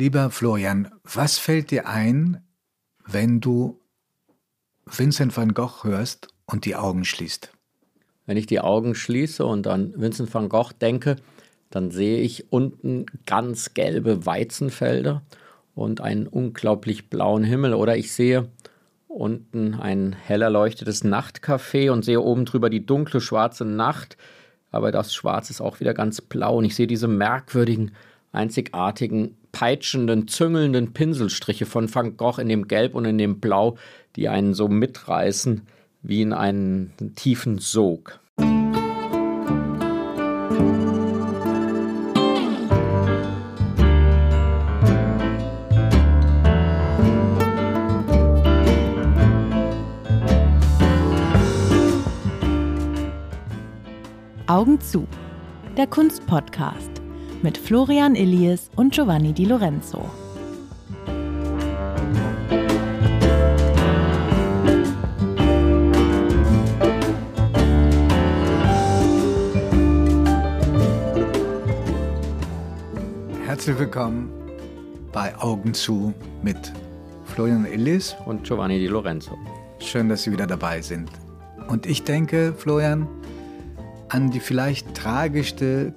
Lieber Florian, was fällt dir ein, wenn du Vincent van Gogh hörst und die Augen schließt? Wenn ich die Augen schließe und an Vincent van Gogh denke, dann sehe ich unten ganz gelbe Weizenfelder und einen unglaublich blauen Himmel. Oder ich sehe unten ein hell erleuchtetes Nachtcafé und sehe oben drüber die dunkle schwarze Nacht. Aber das Schwarz ist auch wieder ganz blau und ich sehe diese merkwürdigen, einzigartigen, peitschenden, züngelnden Pinselstriche von Van Gogh in dem Gelb und in dem Blau, die einen so mitreißen wie in einen tiefen Sog. Augen zu. Der Kunstpodcast mit Florian Illies und Giovanni Di Lorenzo. Herzlich willkommen bei Augen zu mit Florian Illis und Giovanni Di Lorenzo. Schön, dass Sie wieder dabei sind. Und ich denke, Florian, an die vielleicht tragischste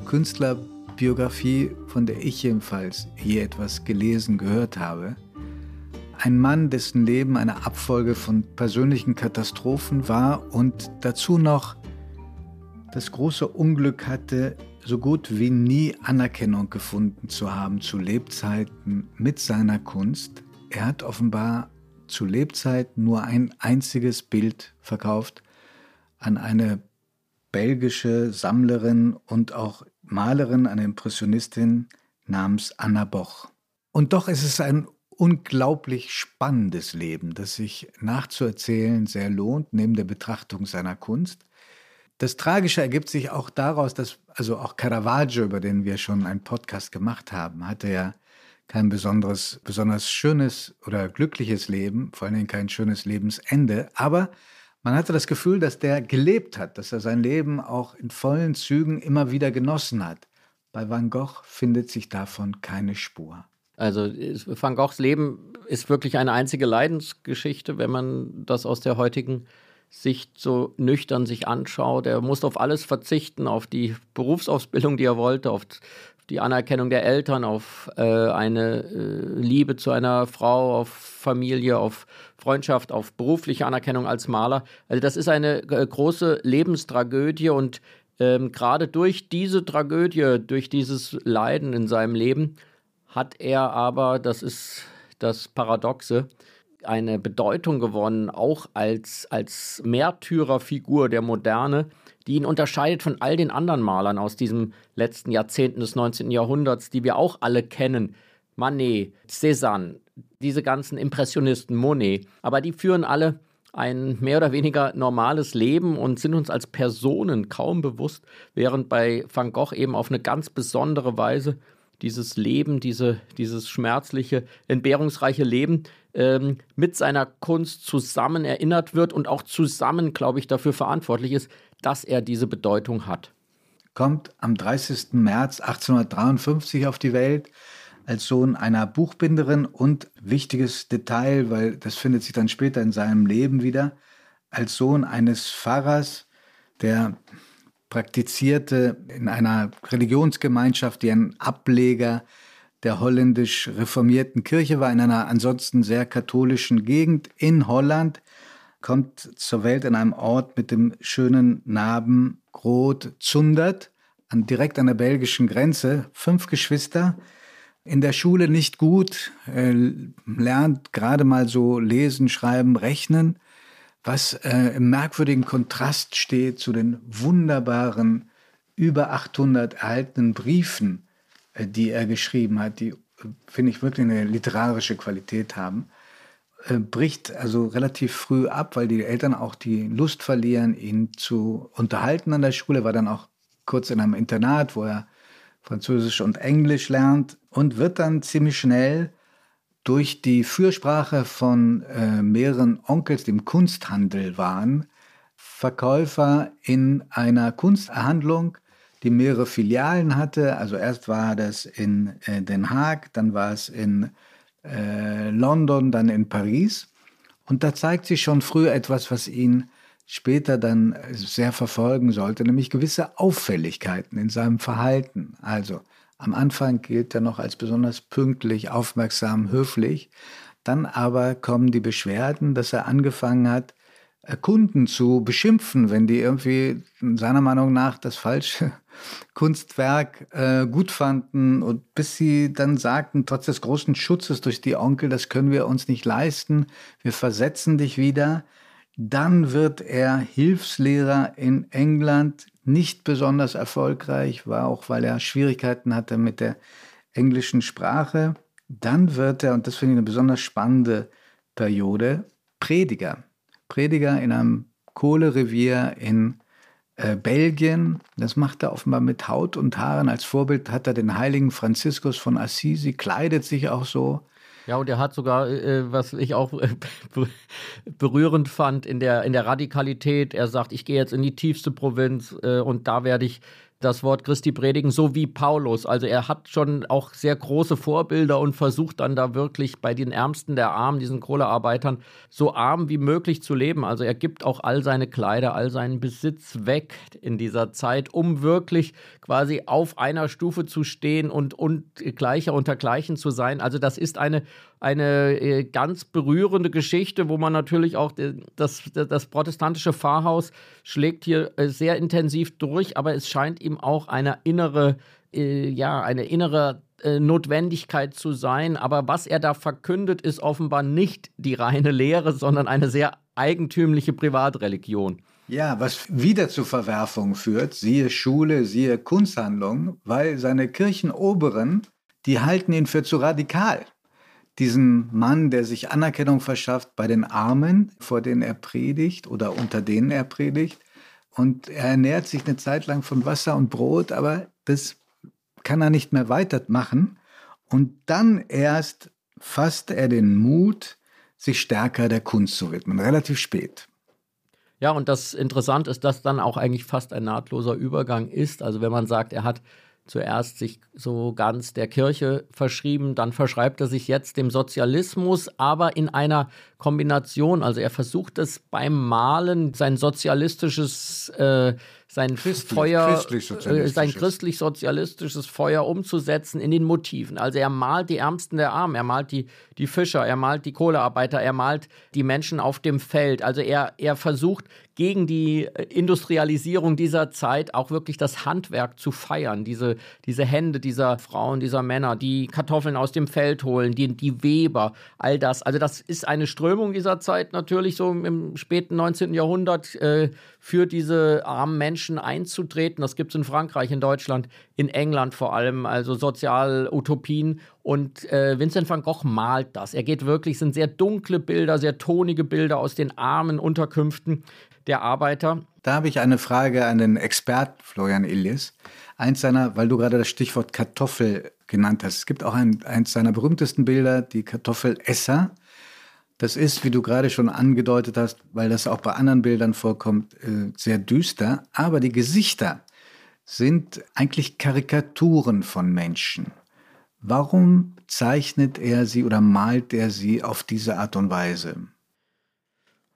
Künstlerbiografie, von der ich jedenfalls je etwas gelesen, gehört habe. Ein Mann, dessen Leben eine Abfolge von persönlichen Katastrophen war und dazu noch das große Unglück hatte, so gut wie nie Anerkennung gefunden zu haben zu Lebzeiten mit seiner Kunst. Er hat offenbar zu Lebzeiten nur ein einziges Bild verkauft an eine belgische Sammlerin und auch Malerin, eine Impressionistin namens Anna Boch. Und doch ist es ein unglaublich spannendes Leben, das sich nachzuerzählen sehr lohnt, neben der Betrachtung seiner Kunst. Das Tragische ergibt sich auch daraus, dass also auch Caravaggio, über den wir schon einen Podcast gemacht haben, hatte ja kein besonderes, besonders schönes oder glückliches Leben, vor Dingen kein schönes Lebensende, aber man hatte das Gefühl, dass der gelebt hat, dass er sein Leben auch in vollen Zügen immer wieder genossen hat. Bei Van Gogh findet sich davon keine Spur. Also Van Goghs Leben ist wirklich eine einzige Leidensgeschichte, wenn man das aus der heutigen Sicht so nüchtern sich anschaut. Er musste auf alles verzichten, auf die Berufsausbildung, die er wollte, auf die Anerkennung der Eltern, auf äh, eine äh, Liebe zu einer Frau, auf Familie, auf Freundschaft, auf berufliche Anerkennung als Maler. Also das ist eine äh, große Lebenstragödie und ähm, gerade durch diese Tragödie, durch dieses Leiden in seinem Leben, hat er aber, das ist das Paradoxe, eine Bedeutung gewonnen, auch als, als Märtyrerfigur der Moderne, die ihn unterscheidet von all den anderen Malern aus diesem letzten Jahrzehnten des 19. Jahrhunderts, die wir auch alle kennen. Manet, Cézanne, diese ganzen Impressionisten, Monet. Aber die führen alle ein mehr oder weniger normales Leben und sind uns als Personen kaum bewusst, während bei Van Gogh eben auf eine ganz besondere Weise dieses Leben, diese, dieses schmerzliche, entbehrungsreiche Leben ähm, mit seiner Kunst zusammen erinnert wird und auch zusammen, glaube ich, dafür verantwortlich ist, dass er diese Bedeutung hat. Kommt am 30. März 1853 auf die Welt als Sohn einer Buchbinderin und wichtiges Detail, weil das findet sich dann später in seinem Leben wieder, als Sohn eines Pfarrers, der praktizierte in einer Religionsgemeinschaft, die ein Ableger der holländisch reformierten Kirche war, in einer ansonsten sehr katholischen Gegend in Holland, kommt zur Welt in einem Ort mit dem schönen Namen Groot Zundert, an, direkt an der belgischen Grenze. Fünf Geschwister, in der Schule nicht gut, äh, lernt gerade mal so lesen, schreiben, rechnen, was äh, im merkwürdigen Kontrast steht zu den wunderbaren über 800 erhaltenen Briefen, äh, die er geschrieben hat, die, finde ich, wirklich eine literarische Qualität haben. Äh, bricht also relativ früh ab, weil die Eltern auch die Lust verlieren, ihn zu unterhalten an der Schule. War dann auch kurz in einem Internat, wo er Französisch und Englisch lernt und wird dann ziemlich schnell durch die Fürsprache von äh, mehreren Onkels, die im Kunsthandel waren, Verkäufer in einer Kunsthandlung, die mehrere Filialen hatte. Also erst war das in äh, Den Haag, dann war es in äh, London, dann in Paris. Und da zeigt sich schon früh etwas, was ihn später dann sehr verfolgen sollte, nämlich gewisse Auffälligkeiten in seinem Verhalten. Also am Anfang gilt er noch als besonders pünktlich, aufmerksam, höflich. Dann aber kommen die Beschwerden, dass er angefangen hat, äh, Kunden zu beschimpfen, wenn die irgendwie seiner Meinung nach das falsche Kunstwerk äh, gut fanden und bis sie dann sagten, trotz des großen Schutzes durch die Onkel, das können wir uns nicht leisten, wir versetzen dich wieder. Dann wird er Hilfslehrer in England, nicht besonders erfolgreich, war auch, weil er Schwierigkeiten hatte mit der englischen Sprache. Dann wird er, und das finde ich eine besonders spannende Periode, Prediger. Prediger in einem Kohlerevier in äh, Belgien. Das macht er offenbar mit Haut und Haaren. Als Vorbild hat er den heiligen Franziskus von Assisi, kleidet sich auch so. Ja, und er hat sogar, äh, was ich auch äh, berührend fand, in der, in der Radikalität, er sagt, ich gehe jetzt in die tiefste Provinz äh, und da werde ich das Wort Christi predigen, so wie Paulus. Also er hat schon auch sehr große Vorbilder und versucht dann da wirklich bei den Ärmsten der Armen, diesen Kohlearbeitern, so arm wie möglich zu leben. Also er gibt auch all seine Kleider, all seinen Besitz weg in dieser Zeit, um wirklich quasi auf einer Stufe zu stehen und, und gleicher unter Gleichen zu sein. Also das ist eine eine äh, ganz berührende Geschichte, wo man natürlich auch das, das protestantische Pfarrhaus schlägt hier äh, sehr intensiv durch, aber es scheint ihm auch eine innere, äh, ja, eine innere Notwendigkeit zu sein. Aber was er da verkündet, ist offenbar nicht die reine Lehre, sondern eine sehr eigentümliche Privatreligion. Ja, was wieder zu Verwerfungen führt, siehe Schule, siehe Kunsthandlung, weil seine Kirchenoberen, die halten ihn für zu radikal diesen Mann, der sich Anerkennung verschafft bei den Armen, vor denen er predigt oder unter denen er predigt. Und er ernährt sich eine Zeit lang von Wasser und Brot, aber das kann er nicht mehr weitermachen. Und dann erst fasst er den Mut, sich stärker der Kunst zu widmen, relativ spät. Ja, und das Interessante ist, dass dann auch eigentlich fast ein nahtloser Übergang ist. Also wenn man sagt, er hat zuerst sich so ganz der Kirche verschrieben, dann verschreibt er sich jetzt dem Sozialismus, aber in einer Kombination. Also er versucht es beim Malen sein sozialistisches äh, sein Christlich, Feuer, christlich äh, sein christlich-sozialistisches Feuer umzusetzen in den Motiven. Also er malt die Ärmsten der Armen, er malt die, die Fischer, er malt die Kohlearbeiter, er malt die Menschen auf dem Feld. Also er, er versucht gegen die äh, Industrialisierung dieser Zeit auch wirklich das Handwerk zu feiern. Diese, diese Hände dieser Frauen, dieser Männer, die Kartoffeln aus dem Feld holen, die, die Weber, all das. Also das ist eine Strömung dieser Zeit natürlich so im späten 19. Jahrhundert. Äh, für diese armen Menschen einzutreten. Das gibt es in Frankreich, in Deutschland, in England vor allem, also Sozialutopien. Und äh, Vincent van Gogh malt das. Er geht wirklich, sind sehr dunkle Bilder, sehr tonige Bilder aus den armen Unterkünften der Arbeiter. Da habe ich eine Frage an den Experten Florian Illis. Eins seiner, weil du gerade das Stichwort Kartoffel genannt hast. Es gibt auch ein, eins seiner berühmtesten Bilder, die Kartoffelesser. Das ist, wie du gerade schon angedeutet hast, weil das auch bei anderen Bildern vorkommt, äh, sehr düster. Aber die Gesichter sind eigentlich Karikaturen von Menschen. Warum zeichnet er sie oder malt er sie auf diese Art und Weise?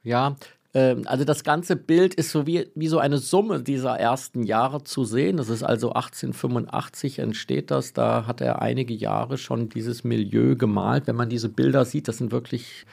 Ja, ähm, also das ganze Bild ist so wie, wie so eine Summe dieser ersten Jahre zu sehen. Das ist also 1885 entsteht das. Da hat er einige Jahre schon dieses Milieu gemalt. Wenn man diese Bilder sieht, das sind wirklich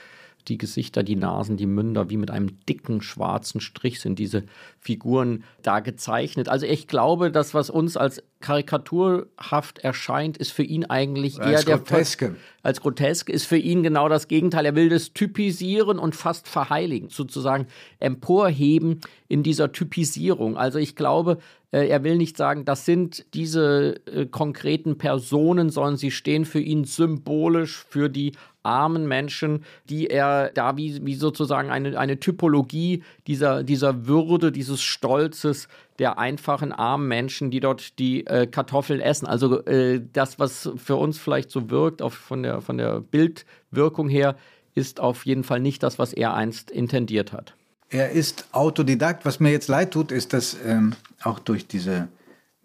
die Gesichter, die Nasen, die Münder, wie mit einem dicken schwarzen Strich sind diese Figuren da gezeichnet. Also ich glaube, das, was uns als karikaturhaft erscheint, ist für ihn eigentlich als eher groteske. der als groteske ist für ihn genau das Gegenteil. Er will das typisieren und fast verheiligen, sozusagen emporheben in dieser Typisierung. Also ich glaube, er will nicht sagen, das sind diese äh, konkreten Personen, sondern sie stehen für ihn symbolisch für die armen Menschen, die er da wie, wie sozusagen eine, eine Typologie dieser, dieser Würde, dieses Stolzes der einfachen armen Menschen, die dort die äh, Kartoffeln essen. Also äh, das, was für uns vielleicht so wirkt, auf, von, der, von der Bildwirkung her, ist auf jeden Fall nicht das, was er einst intendiert hat. Er ist Autodidakt. Was mir jetzt leid tut, ist, dass ähm, auch durch diese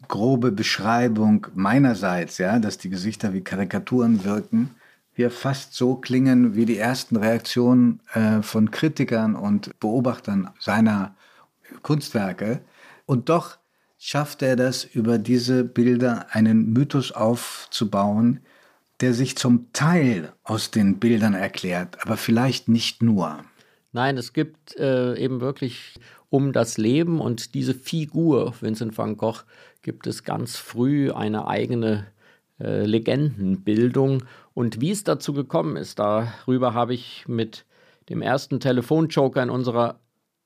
grobe Beschreibung meinerseits, ja, dass die Gesichter wie Karikaturen wirken, wir fast so klingen wie die ersten Reaktionen äh, von Kritikern und Beobachtern seiner Kunstwerke. Und doch schafft er das, über diese Bilder einen Mythos aufzubauen, der sich zum Teil aus den Bildern erklärt, aber vielleicht nicht nur. Nein, es gibt äh, eben wirklich um das Leben und diese Figur Vincent van Gogh gibt es ganz früh eine eigene äh, Legendenbildung. Und wie es dazu gekommen ist, darüber habe ich mit dem ersten Telefonjoker in unserer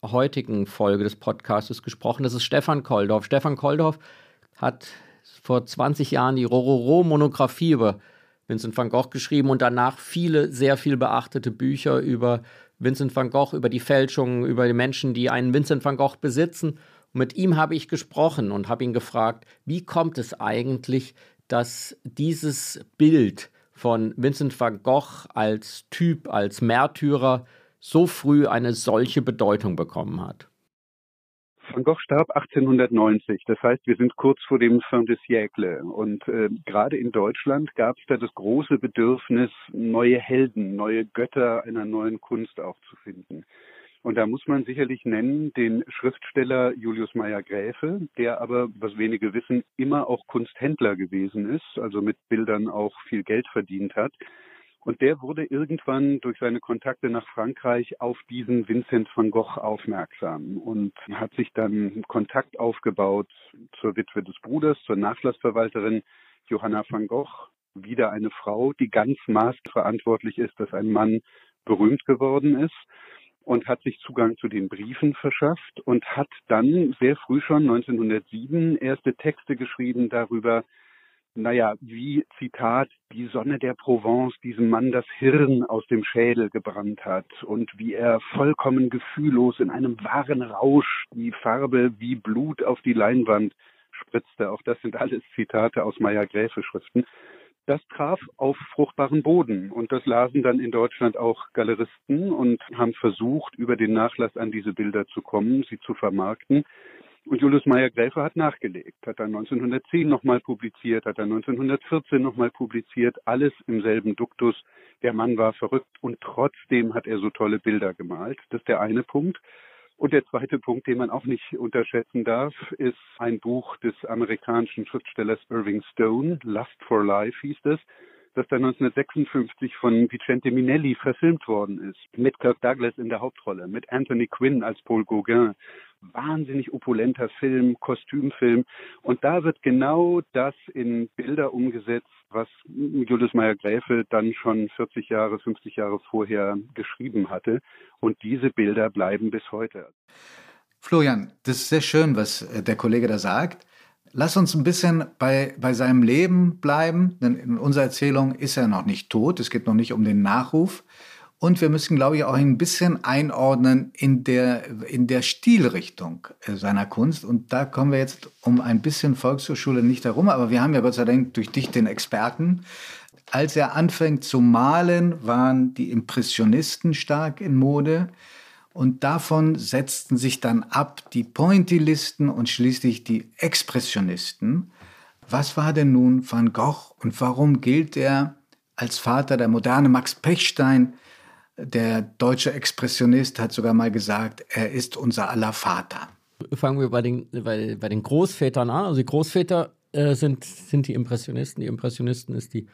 heutigen Folge des Podcasts gesprochen. Das ist Stefan Koldorf. Stefan Koldorf hat vor 20 Jahren die Rororo-Monographie über Vincent van Gogh geschrieben und danach viele, sehr viel beachtete Bücher über Vincent van Gogh, über die Fälschungen, über die Menschen, die einen Vincent van Gogh besitzen. Und mit ihm habe ich gesprochen und habe ihn gefragt, wie kommt es eigentlich, dass dieses Bild von Vincent van Gogh als Typ, als Märtyrer so früh eine solche Bedeutung bekommen hat? Van Gogh starb 1890, das heißt, wir sind kurz vor dem Fin de siècle. Und äh, gerade in Deutschland gab es da das große Bedürfnis, neue Helden, neue Götter einer neuen Kunst auch zu finden. Und da muss man sicherlich nennen den Schriftsteller Julius Meyer-Gräfe, der aber, was wenige wissen, immer auch Kunsthändler gewesen ist, also mit Bildern auch viel Geld verdient hat. Und der wurde irgendwann durch seine Kontakte nach Frankreich auf diesen Vincent van Gogh aufmerksam und hat sich dann Kontakt aufgebaut zur Witwe des Bruders, zur Nachlassverwalterin Johanna van Gogh, wieder eine Frau, die ganz maßverantwortlich ist, dass ein Mann berühmt geworden ist und hat sich Zugang zu den Briefen verschafft und hat dann sehr früh schon 1907 erste Texte geschrieben darüber, naja, wie, Zitat, die Sonne der Provence diesem Mann das Hirn aus dem Schädel gebrannt hat und wie er vollkommen gefühllos in einem wahren Rausch die Farbe wie Blut auf die Leinwand spritzte. Auch das sind alles Zitate aus Meyer-Gräfe-Schriften. Das traf auf fruchtbaren Boden und das lasen dann in Deutschland auch Galeristen und haben versucht, über den Nachlass an diese Bilder zu kommen, sie zu vermarkten. Und Julius Meyer-Gräfe hat nachgelegt, hat dann 1910 nochmal publiziert, hat dann 1914 nochmal publiziert, alles im selben Duktus. Der Mann war verrückt und trotzdem hat er so tolle Bilder gemalt. Das ist der eine Punkt. Und der zweite Punkt, den man auch nicht unterschätzen darf, ist ein Buch des amerikanischen Schriftstellers Irving Stone, Lust for Life hieß es das dann 1956 von Vicente Minelli verfilmt worden ist, mit Kirk Douglas in der Hauptrolle, mit Anthony Quinn als Paul Gauguin. Wahnsinnig opulenter Film, Kostümfilm. Und da wird genau das in Bilder umgesetzt, was Julius Meyer-Gräfe dann schon 40 Jahre, 50 Jahre vorher geschrieben hatte. Und diese Bilder bleiben bis heute. Florian, das ist sehr schön, was der Kollege da sagt. Lass uns ein bisschen bei, bei seinem Leben bleiben, denn in unserer Erzählung ist er noch nicht tot. Es geht noch nicht um den Nachruf. Und wir müssen, glaube ich, auch ein bisschen einordnen in der, in der Stilrichtung äh, seiner Kunst. Und da kommen wir jetzt um ein bisschen Volkshochschule nicht herum, aber wir haben ja Gott sei Dank durch dich den Experten. Als er anfängt zu malen, waren die Impressionisten stark in Mode. Und davon setzten sich dann ab die Pointillisten und schließlich die Expressionisten. Was war denn nun Van Gogh und warum gilt er als Vater der Moderne? Max Pechstein, der deutsche Expressionist, hat sogar mal gesagt, er ist unser aller Vater. Fangen wir bei den, bei, bei den Großvätern an. Also die Großväter äh, sind, sind die Impressionisten. Die Impressionisten ist die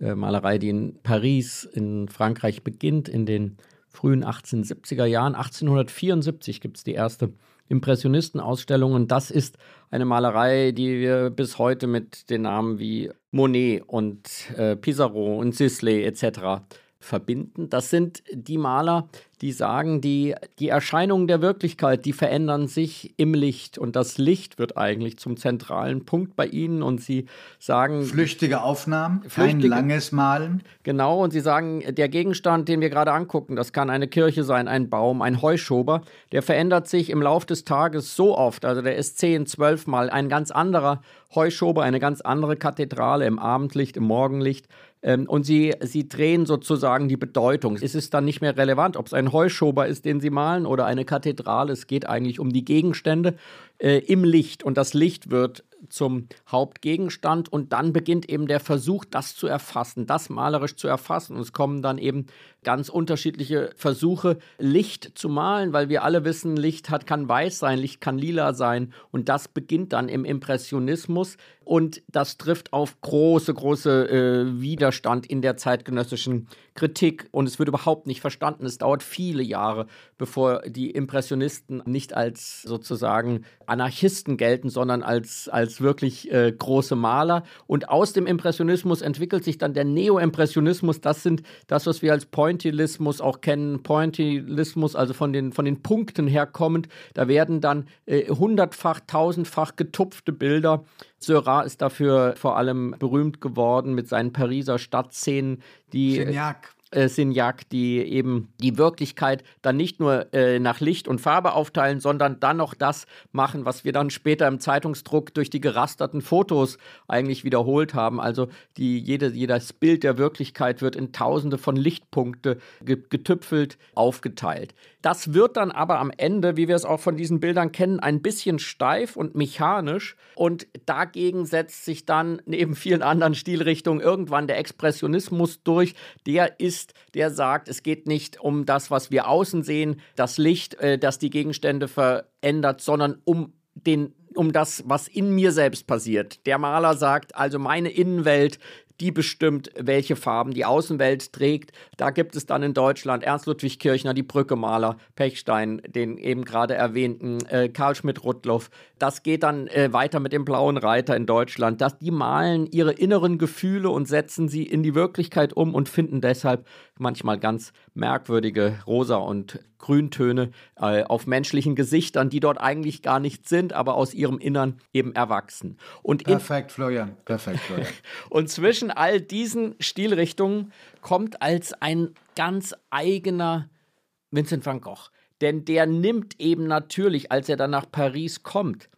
äh, Malerei, die in Paris, in Frankreich beginnt, in den frühen 1870er Jahren. 1874 gibt es die erste Impressionistenausstellung und das ist eine Malerei, die wir bis heute mit den Namen wie Monet und äh, Pissarro und Sisley etc verbinden. Das sind die Maler, die sagen, die, die Erscheinungen der Wirklichkeit, die verändern sich im Licht und das Licht wird eigentlich zum zentralen Punkt bei ihnen und sie sagen... Flüchtige Aufnahmen, flüchtige, kein langes Malen. Genau, und sie sagen, der Gegenstand, den wir gerade angucken, das kann eine Kirche sein, ein Baum, ein Heuschober, der verändert sich im Laufe des Tages so oft, also der ist zehn, zwölf Mal ein ganz anderer Heuschober, eine ganz andere Kathedrale im Abendlicht, im Morgenlicht. Ähm, und sie, sie drehen sozusagen die Bedeutung. Es ist dann nicht mehr relevant, ob es ein Heuschober ist, den sie malen, oder eine Kathedrale. Es geht eigentlich um die Gegenstände äh, im Licht. Und das Licht wird zum Hauptgegenstand und dann beginnt eben der Versuch, das zu erfassen, das malerisch zu erfassen. Und es kommen dann eben ganz unterschiedliche Versuche, Licht zu malen, weil wir alle wissen, Licht hat, kann weiß sein, Licht kann lila sein. Und das beginnt dann im Impressionismus. Und das trifft auf große, große äh, Widerstand in der zeitgenössischen Kritik. Und es wird überhaupt nicht verstanden. Es dauert viele Jahre, bevor die Impressionisten nicht als sozusagen Anarchisten gelten, sondern als, als wirklich äh, große Maler. Und aus dem Impressionismus entwickelt sich dann der Neo-Impressionismus. Das sind das, was wir als Pointillismus auch kennen. Pointillismus, also von den, von den Punkten herkommend. Da werden dann äh, hundertfach, tausendfach getupfte Bilder Seurat ist dafür vor allem berühmt geworden mit seinen Pariser Stadtszenen, die Geniac äh, Signac, die eben die Wirklichkeit dann nicht nur äh, nach Licht und Farbe aufteilen, sondern dann noch das machen, was wir dann später im Zeitungsdruck durch die gerasterten Fotos eigentlich wiederholt haben. Also die, jede, jedes Bild der Wirklichkeit wird in tausende von Lichtpunkte getüpfelt aufgeteilt. Das wird dann aber am Ende, wie wir es auch von diesen Bildern kennen, ein bisschen steif und mechanisch. Und dagegen setzt sich dann neben vielen anderen Stilrichtungen irgendwann der Expressionismus durch. Der ist, der sagt, es geht nicht um das, was wir außen sehen, das Licht, äh, das die Gegenstände verändert, sondern um den um das, was in mir selbst passiert. Der Maler sagt, also meine Innenwelt die bestimmt, welche Farben die Außenwelt trägt. Da gibt es dann in Deutschland Ernst Ludwig Kirchner, die Brückemaler, Pechstein, den eben gerade erwähnten äh, Karl Schmidt-Rudloff. Das geht dann äh, weiter mit dem Blauen Reiter in Deutschland. Das, die malen ihre inneren Gefühle und setzen sie in die Wirklichkeit um und finden deshalb manchmal ganz merkwürdige Rosa- und Grüntöne äh, auf menschlichen Gesichtern, die dort eigentlich gar nicht sind, aber aus ihrem Innern eben erwachsen. Und perfekt, Florian, perfekt, Florian. und zwischen all diesen Stilrichtungen kommt als ein ganz eigener Vincent van Gogh. Denn der nimmt eben natürlich, als er dann nach Paris kommt,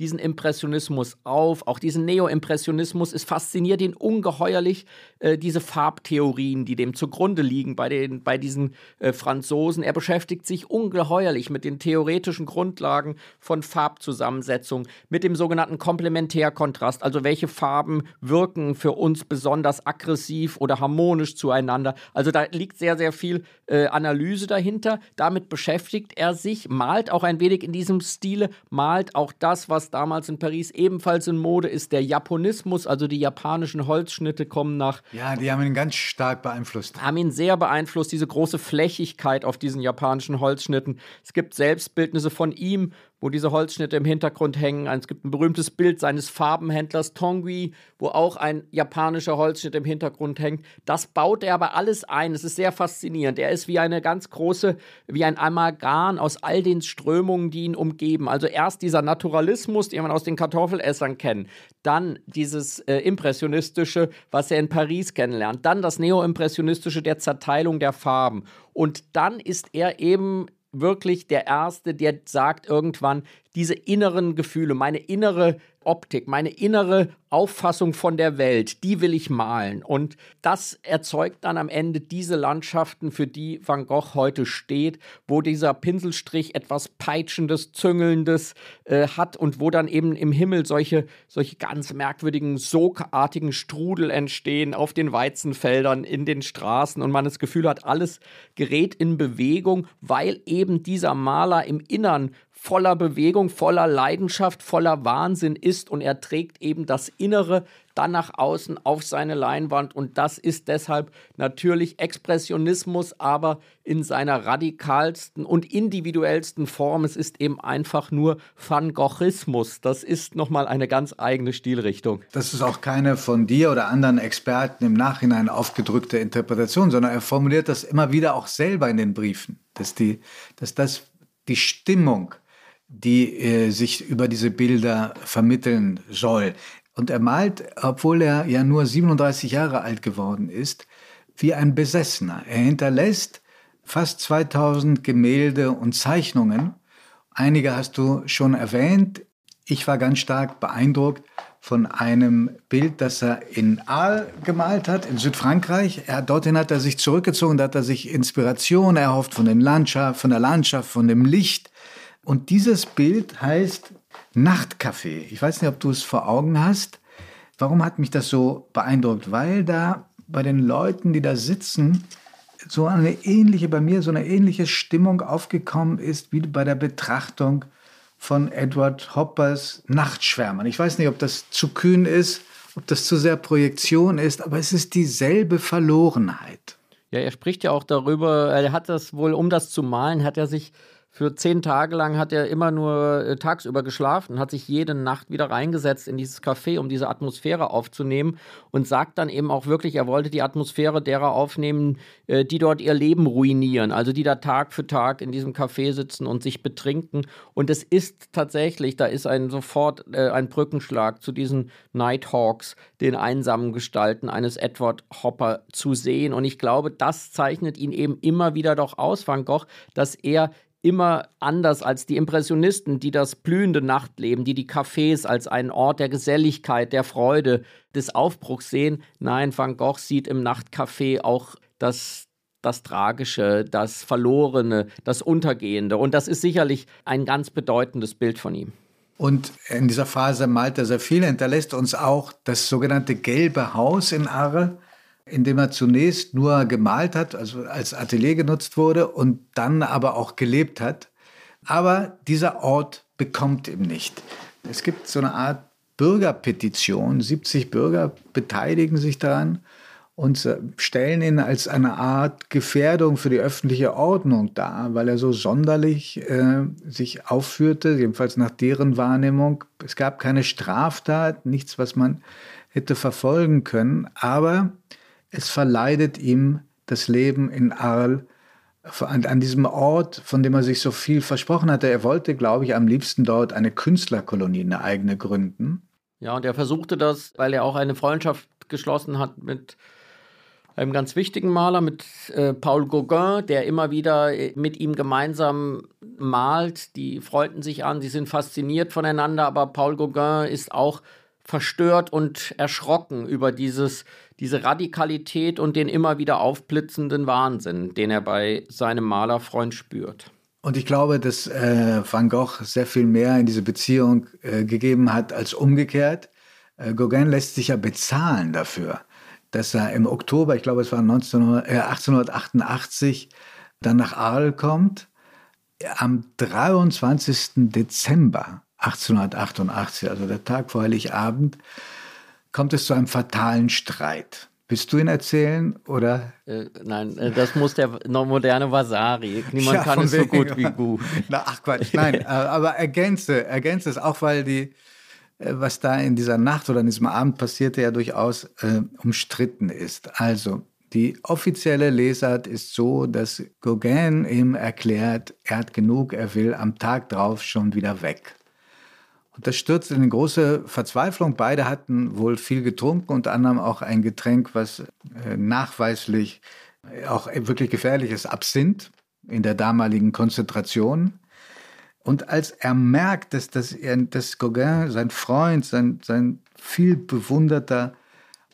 diesen Impressionismus auf, auch diesen Neo-Impressionismus. Es fasziniert ihn ungeheuerlich, äh, diese Farbtheorien, die dem zugrunde liegen bei, den, bei diesen äh, Franzosen. Er beschäftigt sich ungeheuerlich mit den theoretischen Grundlagen von Farbzusammensetzung, mit dem sogenannten Komplementärkontrast, also welche Farben wirken für uns besonders aggressiv oder harmonisch zueinander. Also da liegt sehr, sehr viel äh, Analyse dahinter. Damit beschäftigt er sich, malt auch ein wenig in diesem Stile, malt auch das, was damals in Paris ebenfalls in Mode ist, der Japonismus, also die japanischen Holzschnitte kommen nach. Ja, die haben ihn ganz stark beeinflusst. Haben ihn sehr beeinflusst, diese große Flächigkeit auf diesen japanischen Holzschnitten. Es gibt Selbstbildnisse von ihm, wo diese Holzschnitte im Hintergrund hängen. Es gibt ein berühmtes Bild seines Farbenhändlers Tongui, wo auch ein japanischer Holzschnitt im Hintergrund hängt. Das baut er aber alles ein. Es ist sehr faszinierend. Er ist wie eine ganz große, wie ein Amalgam aus all den Strömungen, die ihn umgeben. Also erst dieser Naturalismus, den man aus den Kartoffelessern kennt, dann dieses äh, Impressionistische, was er in Paris kennenlernt, dann das Neoimpressionistische der Zerteilung der Farben. Und dann ist er eben wirklich der Erste, der sagt irgendwann, diese inneren Gefühle, meine innere Optik, meine innere Auffassung von der Welt, die will ich malen. Und das erzeugt dann am Ende diese Landschaften, für die Van Gogh heute steht, wo dieser Pinselstrich etwas Peitschendes, Züngelndes äh, hat und wo dann eben im Himmel solche, solche ganz merkwürdigen, sogartigen Strudel entstehen auf den Weizenfeldern, in den Straßen und man das Gefühl hat, alles gerät in Bewegung, weil eben dieser Maler im Innern voller Bewegung, voller Leidenschaft, voller Wahnsinn ist und er trägt eben das Innere dann nach außen auf seine Leinwand und das ist deshalb natürlich Expressionismus, aber in seiner radikalsten und individuellsten Form. Es ist eben einfach nur Van Goghismus. Das ist nochmal eine ganz eigene Stilrichtung. Das ist auch keine von dir oder anderen Experten im Nachhinein aufgedrückte Interpretation, sondern er formuliert das immer wieder auch selber in den Briefen, dass, die, dass das die Stimmung die äh, sich über diese Bilder vermitteln soll. Und er malt, obwohl er ja nur 37 Jahre alt geworden ist, wie ein Besessener. Er hinterlässt fast 2000 Gemälde und Zeichnungen. Einige hast du schon erwähnt. Ich war ganz stark beeindruckt von einem Bild, das er in Aal gemalt hat, in Südfrankreich. Er, dorthin hat er sich zurückgezogen, da hat er sich Inspiration erhofft von, den Landschaft, von der Landschaft, von dem Licht. Und dieses Bild heißt Nachtcafé. Ich weiß nicht, ob du es vor Augen hast. Warum hat mich das so beeindruckt? Weil da bei den Leuten, die da sitzen, so eine ähnliche, bei mir so eine ähnliche Stimmung aufgekommen ist wie bei der Betrachtung von Edward Hoppers Nachtschwärmern. Ich weiß nicht, ob das zu kühn ist, ob das zu sehr Projektion ist, aber es ist dieselbe Verlorenheit. Ja, er spricht ja auch darüber, er hat das wohl, um das zu malen, hat er sich für zehn Tage lang hat er immer nur äh, tagsüber geschlafen, hat sich jede Nacht wieder reingesetzt in dieses Café, um diese Atmosphäre aufzunehmen und sagt dann eben auch wirklich, er wollte die Atmosphäre derer aufnehmen, äh, die dort ihr Leben ruinieren, also die da Tag für Tag in diesem Café sitzen und sich betrinken. Und es ist tatsächlich, da ist ein sofort äh, ein Brückenschlag zu diesen Nighthawks, den einsamen Gestalten eines Edward Hopper zu sehen. Und ich glaube, das zeichnet ihn eben immer wieder doch aus, Van Gogh, dass er immer anders als die Impressionisten, die das blühende Nachtleben, die die Cafés als einen Ort der Geselligkeit, der Freude, des Aufbruchs sehen. Nein, Van Gogh sieht im Nachtcafé auch das, das Tragische, das Verlorene, das Untergehende. Und das ist sicherlich ein ganz bedeutendes Bild von ihm. Und in dieser Phase malt er sehr viel, hinterlässt uns auch das sogenannte Gelbe Haus in Arles in dem er zunächst nur gemalt hat, also als Atelier genutzt wurde und dann aber auch gelebt hat. Aber dieser Ort bekommt ihm nicht. Es gibt so eine Art Bürgerpetition. 70 Bürger beteiligen sich daran und stellen ihn als eine Art Gefährdung für die öffentliche Ordnung dar, weil er so sonderlich äh, sich aufführte, jedenfalls nach deren Wahrnehmung. Es gab keine Straftat, nichts, was man hätte verfolgen können, aber es verleidet ihm das Leben in Arles an, an, diesem Ort, von dem er sich so viel versprochen hatte. Er wollte, glaube ich, am liebsten dort eine Künstlerkolonie, eine eigene gründen. Ja, und er versuchte das, weil er auch eine Freundschaft geschlossen hat mit einem ganz wichtigen Maler, mit äh, Paul Gauguin, der immer wieder äh, mit ihm gemeinsam malt. Die freuten sich an, sie sind fasziniert voneinander, aber Paul Gauguin ist auch verstört und erschrocken über dieses, diese Radikalität und den immer wieder aufblitzenden Wahnsinn, den er bei seinem Malerfreund spürt. Und ich glaube, dass äh, Van Gogh sehr viel mehr in diese Beziehung äh, gegeben hat als umgekehrt. Äh, Gauguin lässt sich ja bezahlen dafür, dass er im Oktober, ich glaube es war 19, 1888, äh, dann nach Arles kommt. Am 23. Dezember 1888, also der Tag vor Heiligabend, kommt es zu einem fatalen Streit. Willst du ihn erzählen oder? Äh, nein, äh, das muss der moderne Vasari. Niemand ja, kann es so gut wie du. Na, ach Quatsch, nein, äh, aber ergänze, ergänze es auch, weil die, äh, was da in dieser Nacht oder in diesem Abend passierte, ja durchaus äh, umstritten ist. Also die offizielle Lesart ist so, dass Gauguin ihm erklärt, er hat genug, er will am Tag drauf schon wieder weg. Und das stürzte in große Verzweiflung. Beide hatten wohl viel getrunken, unter anderem auch ein Getränk, was äh, nachweislich auch wirklich gefährlich ist, Absinth in der damaligen Konzentration. Und als er merkt, dass, dass, er, dass Gauguin, sein Freund, sein, sein viel bewunderter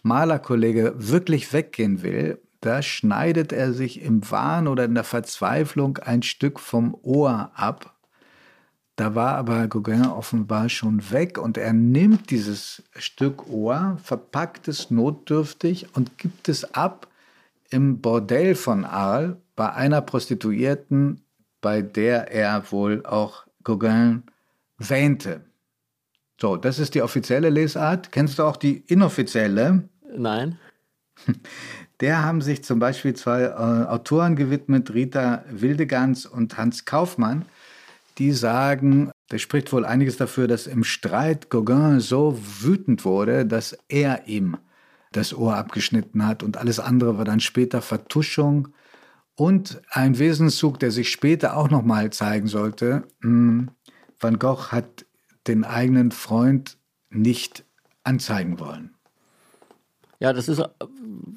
Malerkollege wirklich weggehen will, da schneidet er sich im Wahn oder in der Verzweiflung ein Stück vom Ohr ab da war aber Gauguin offenbar schon weg und er nimmt dieses Stück Ohr, verpackt es notdürftig und gibt es ab im Bordell von Arles bei einer Prostituierten, bei der er wohl auch Gauguin wähnte. So, das ist die offizielle Lesart. Kennst du auch die inoffizielle? Nein. Der haben sich zum Beispiel zwei äh, Autoren gewidmet, Rita Wildegans und Hans Kaufmann die sagen, da spricht wohl einiges dafür, dass im Streit Gauguin so wütend wurde, dass er ihm das Ohr abgeschnitten hat und alles andere war dann später Vertuschung und ein Wesenszug, der sich später auch noch mal zeigen sollte. Hm, Van Gogh hat den eigenen Freund nicht anzeigen wollen. Ja, das ist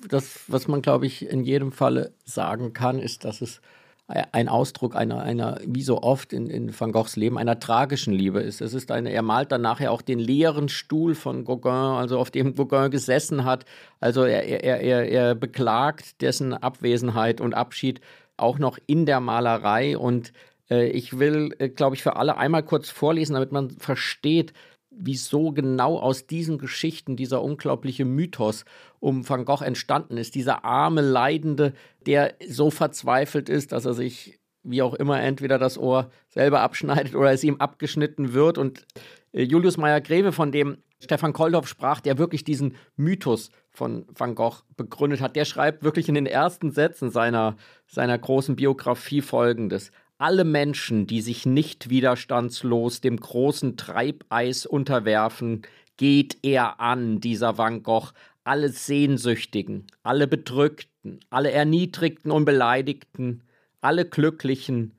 das, was man, glaube ich, in jedem Falle sagen kann, ist, dass es ein Ausdruck einer, einer, wie so oft in, in Van Goghs Leben, einer tragischen Liebe ist. Es ist eine, er malt dann nachher auch den leeren Stuhl von Gauguin, also auf dem Gauguin gesessen hat. Also er, er, er, er beklagt dessen Abwesenheit und Abschied auch noch in der Malerei und Äh, ich will, äh, glaube ich, für alle einmal kurz vorlesen, damit man versteht, wieso genau aus diesen Geschichten dieser unglaubliche Mythos um Van Gogh entstanden ist. Dieser arme Leidende, der so verzweifelt ist, dass er sich wie auch immer entweder das Ohr selber abschneidet oder es ihm abgeschnitten wird. Und äh, Julius Meyer-Greve, von dem Stefan Koldorf sprach, der wirklich diesen Mythos von Van Gogh begründet hat, der schreibt wirklich in den ersten Sätzen seiner, seiner großen Biografie folgendes. Alle Menschen, die sich nicht widerstandslos dem großen Treibeis unterwerfen, geht er an, dieser Van Gogh, alle Sehnsüchtigen, alle Bedrückten, alle Erniedrigten und Beleidigten, alle Glücklichen,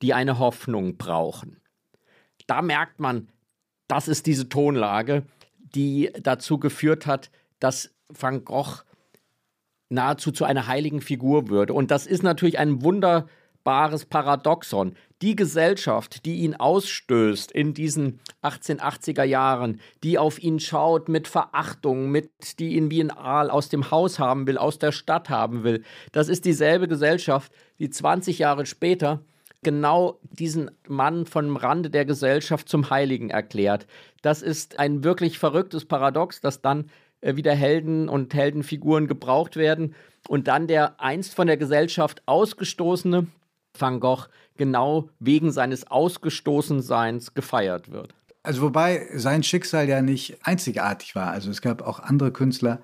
die eine Hoffnung brauchen. Da merkt man, das ist diese Tonlage, die dazu geführt hat, dass Van Gogh nahezu zu einer heiligen Figur würde. Und das ist natürlich ein wunderbares Paradoxon. Die Gesellschaft, die ihn ausstößt in diesen 1880er Jahren, die auf ihn schaut mit Verachtung, mit, die ihn wie ein Aal aus dem Haus haben will, aus der Stadt haben will, das ist dieselbe Gesellschaft, die 20 Jahre später genau diesen Mann vom Rande der Gesellschaft zum Heiligen erklärt. Das ist ein wirklich verrücktes Paradox, dass dann äh, wieder Helden und Heldenfiguren gebraucht werden und dann der einst von der Gesellschaft ausgestoßene Van Gogh genau wegen seines Ausgestoßenseins gefeiert wird. Also wobei sein Schicksal ja nicht einzigartig war. Also es gab auch andere Künstler,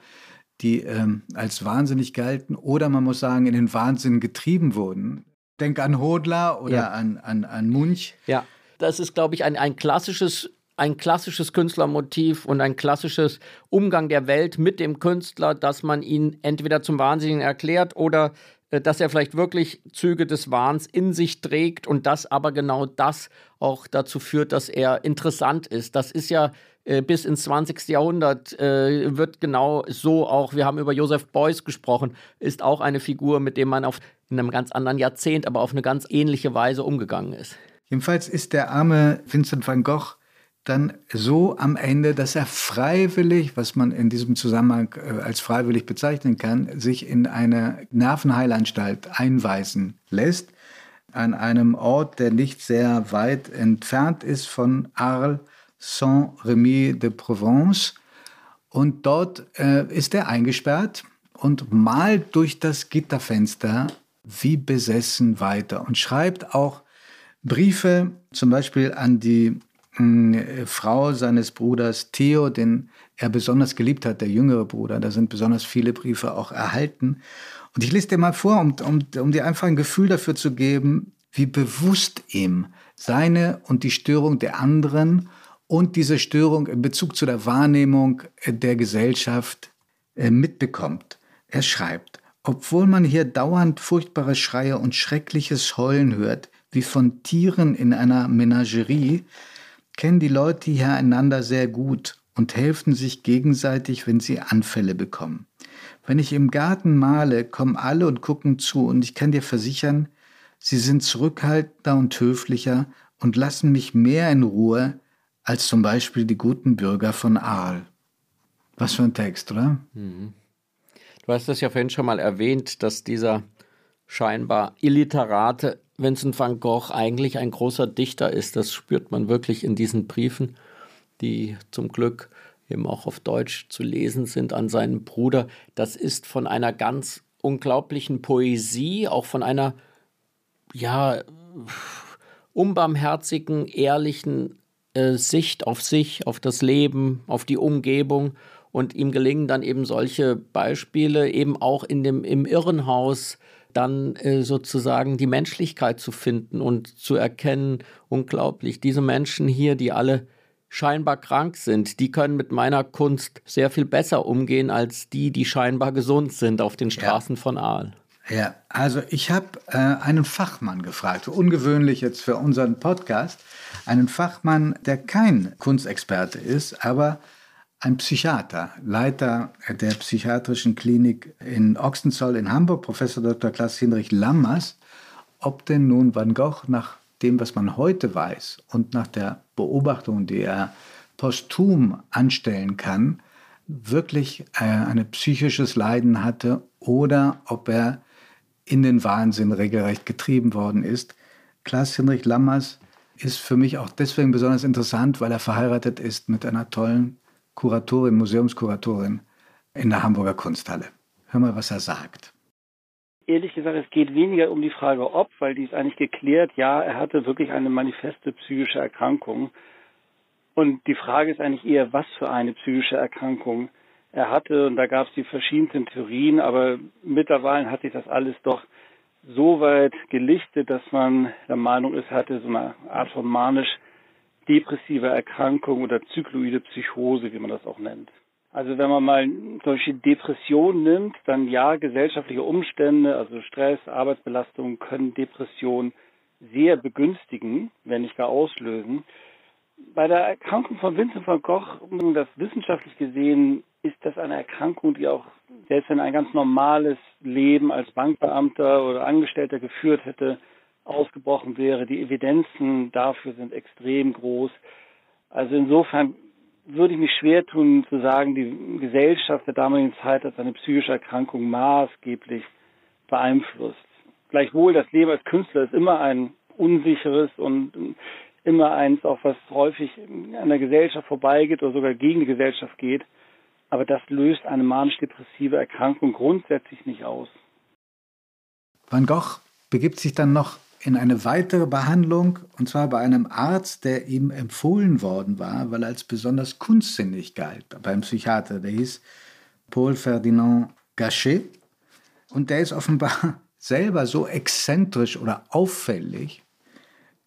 die ähm, als wahnsinnig galten oder man muss sagen, in den Wahnsinn getrieben wurden. Denk an Hodler oder ja. an, an, an Munch. Ja, das ist, glaube ich, ein, ein klassisches ein klassisches Künstlermotiv und ein klassisches Umgang der Welt mit dem Künstler, dass man ihn entweder zum Wahnsinnigen erklärt oder dass er vielleicht wirklich Züge des Wahns in sich trägt und dass aber genau das auch dazu führt, dass er interessant ist. Das ist ja äh, bis ins 20. Jahrhundert äh, wird genau so auch, wir haben über Joseph Beuys gesprochen, ist auch eine Figur, mit dem man auf in einem ganz anderen Jahrzehnt, aber auf eine ganz ähnliche Weise umgegangen ist. Jedenfalls ist der arme Vincent van Gogh dann so am Ende, dass er freiwillig, was man in diesem Zusammenhang äh, als freiwillig bezeichnen kann, sich in eine Nervenheilanstalt einweisen lässt, an einem Ort, der nicht sehr weit entfernt ist von Arles, Saint-Rémy de Provence. Und dort äh, ist er eingesperrt und malt durch das Gitterfenster wie besessen weiter und schreibt auch Briefe, zum Beispiel an die Frau seines Bruders Theo, den er besonders geliebt hat, der jüngere Bruder. Da sind besonders viele Briefe auch erhalten. Und ich lese dir mal vor, um, um, um dir einfach ein Gefühl dafür zu geben, wie bewusst ihm seine und die Störung der anderen und diese Störung in Bezug zu der Wahrnehmung der Gesellschaft äh, mitbekommt. Er schreibt, obwohl man hier dauernd furchtbare Schreie und schreckliches Heulen hört, wie von Tieren in einer Menagerie, kennen die Leute hier einander sehr gut und helfen sich gegenseitig, wenn sie Anfälle bekommen. Wenn ich im Garten male, kommen alle und gucken zu und ich kann dir versichern, sie sind zurückhaltender und höflicher und lassen mich mehr in Ruhe als zum Beispiel die guten Bürger von Aal. Was für ein Text, oder? Mhm. Du hast das ja vorhin schon mal erwähnt, dass dieser scheinbar illiterate Vincent van Gogh eigentlich ein großer Dichter ist. Das spürt man wirklich in diesen Briefen, die zum Glück eben auch auf Deutsch zu lesen sind an seinen Bruder. Das ist von einer ganz unglaublichen Poesie, auch von einer, ja, unbarmherzigen, ehrlichen äh, Sicht auf sich, auf das Leben, auf die Umgebung. Und ihm gelingen dann eben solche Beispiele, eben auch in dem, im Irrenhaus dann äh, sozusagen die Menschlichkeit zu finden und zu erkennen, unglaublich, diese Menschen hier, die alle scheinbar krank sind, die können mit meiner Kunst sehr viel besser umgehen als die, die scheinbar gesund sind auf den Straßen ja. von Aal. Ja, also ich habe äh, einen Fachmann gefragt, ungewöhnlich jetzt für unseren Podcast, einen Fachmann, der kein Kunstexperte ist, aber ein Psychiater, Leiter der psychiatrischen Klinik in Ochsenzoll in Hamburg, Professor Dr. Klaus Hinrich Lammers, ob denn nun Van Gogh nach dem, was man heute weiß und nach der Beobachtung, die er posthum anstellen kann, wirklich äh, ein psychisches Leiden hatte oder ob er in den Wahnsinn regelrecht getrieben worden ist. Klaas-Hinrich Lammers ist für mich auch deswegen besonders interessant, weil er verheiratet ist mit einer tollen Kuratorin, Museumskuratorin in der Hamburger Kunsthalle. Hör mal, was er sagt. Ehrlich gesagt, es geht weniger um die Frage ob, weil die ist eigentlich geklärt. Ja, er hatte wirklich eine manifeste psychische Erkrankung. Und die Frage ist eigentlich eher, was für eine psychische Erkrankung er hatte. Und da gab es die verschiedensten Theorien, aber mittlerweile hat sich das alles doch so weit gelichtet, dass man der Meinung ist, hatte so eine Art von manisch-depressiver Erkrankung oder zykloide Psychose, wie man das auch nennt. Also wenn man mal solche Depressionen nimmt, dann ja, gesellschaftliche Umstände, also Stress, Arbeitsbelastung können Depressionen sehr begünstigen, wenn nicht gar auslösen. Bei der Erkrankung von Vincent van Gogh, das wissenschaftlich gesehen, ist das eine Erkrankung, die auch selbst wenn ein ganz normales Leben als Bankbeamter oder Angestellter geführt hätte, ausgebrochen wäre. Die Evidenzen dafür sind extrem groß. Also insofern würde ich mich schwer tun zu sagen, die Gesellschaft der damaligen Zeit hat seine psychische Erkrankung maßgeblich beeinflusst. Gleichwohl, das Leben als Künstler ist immer ein unsicheres und immer eins, auch was häufig an der Gesellschaft vorbeigeht oder sogar gegen die Gesellschaft geht. Aber das löst eine manisch-depressive Erkrankung grundsätzlich nicht aus. Van Gogh begibt sich dann noch in eine weitere Behandlung, und zwar bei einem Arzt, der ihm empfohlen worden war, weil er als besonders kunstsinnig galt, beim Psychiater. Der hieß Paul Ferdinand Gachet. Und der ist offenbar selber so exzentrisch oder auffällig,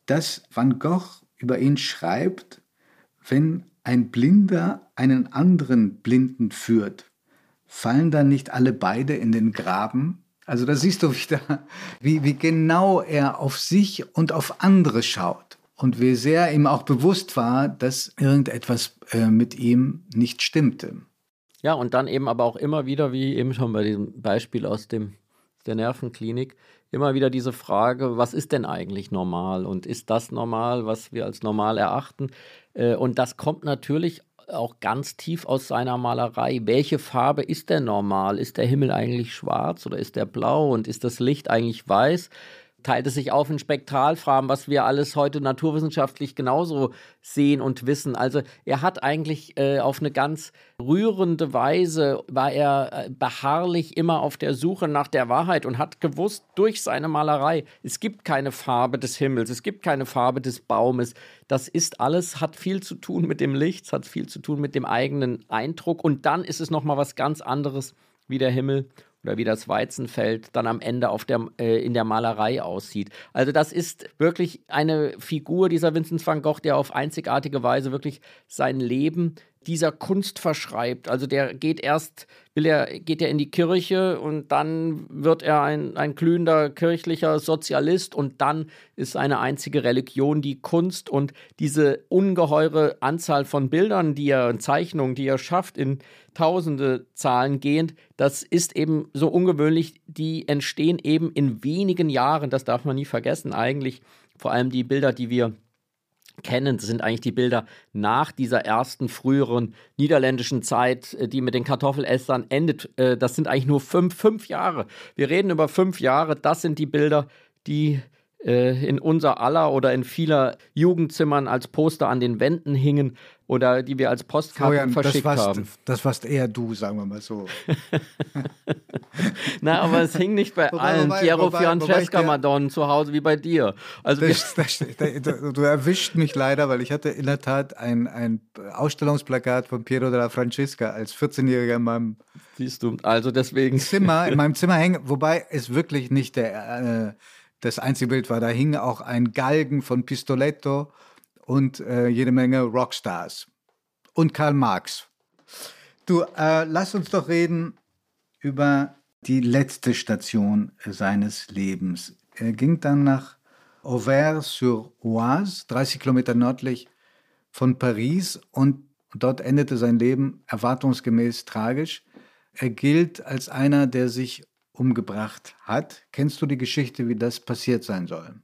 dass Van Gogh über ihn schreibt, wenn ein Blinder einen anderen Blinden führt, fallen dann nicht alle beide in den Graben? Also da siehst du wieder, wie, wie genau er auf sich und auf andere schaut und wie sehr ihm auch bewusst war, dass irgendetwas äh, mit ihm nicht stimmte. Ja, und dann eben aber auch immer wieder, wie eben schon bei diesem Beispiel aus dem, der Nervenklinik, immer wieder diese Frage, was ist denn eigentlich normal und ist das normal, was wir als normal erachten? Äh, und das kommt natürlich auch ganz tief aus seiner Malerei. Welche Farbe ist denn normal? Ist der Himmel eigentlich schwarz oder ist der blau und ist das Licht eigentlich weiß? Teilt es sich auf in Spektralfarben, was wir alles heute naturwissenschaftlich genauso sehen und wissen. Also er hat eigentlich äh, auf eine ganz rührende Weise, war er äh, beharrlich immer auf der Suche nach der Wahrheit und hat gewusst durch seine Malerei, es gibt keine Farbe des Himmels, es gibt keine Farbe des Baumes. Das ist alles, hat viel zu tun mit dem Licht, hat viel zu tun mit dem eigenen Eindruck und dann ist es nochmal was ganz anderes wie der Himmel oder wie das Weizenfeld dann am Ende auf der, äh, in der Malerei aussieht. Also das ist wirklich eine Figur dieser Vincent van Gogh, der auf einzigartige Weise wirklich sein Leben dieser Kunst verschreibt. Also der geht erst, will er, geht er in die Kirche und dann wird er ein, ein glühender kirchlicher Sozialist und dann ist seine einzige Religion die Kunst. Und diese ungeheure Anzahl von Bildern, die er, Zeichnungen, die er schafft, in tausende Zahlen gehend, das ist eben so ungewöhnlich, die entstehen eben in wenigen Jahren, das darf man nie vergessen, eigentlich vor allem die Bilder, die wir kennen. Sind eigentlich die Bilder nach dieser ersten früheren niederländischen Zeit, äh, die mit den Kartoffelessern endet. Äh, das sind eigentlich nur fünf, fünf Jahre. Wir reden über fünf Jahre. Das sind die Bilder, die äh, in unser aller oder in vieler Jugendzimmern als Poster an den Wänden hingen oder die wir als Postkarten Florian, verschickt das warst, haben. Das warst eher du, sagen wir mal so. Na, aber es hing nicht bei wobei, allen wobei, Piero wobei, Francesca Madonnen zu Hause wie bei dir. Also das, das, du erwischt mich leider, weil ich hatte in der Tat ein, ein Ausstellungsplakat von Piero della Francesca als 14-Jähriger in meinem Siehst du, also deswegen. Zimmer, in meinem Zimmer hängen, wobei es wirklich nicht der, äh, das einzige Bild war. Da hing auch ein Galgen von Pistoletto und äh, jede Menge Rockstars. Und Karl Marx. Du, äh, lass uns doch reden über die letzte Station seines Lebens. Er ging dann nach Auvers-sur-Oise, 30 Kilometer nördlich von Paris, und dort endete sein Leben erwartungsgemäß tragisch. Er gilt als einer, der sich umgebracht hat. Kennst du die Geschichte, wie das passiert sein soll?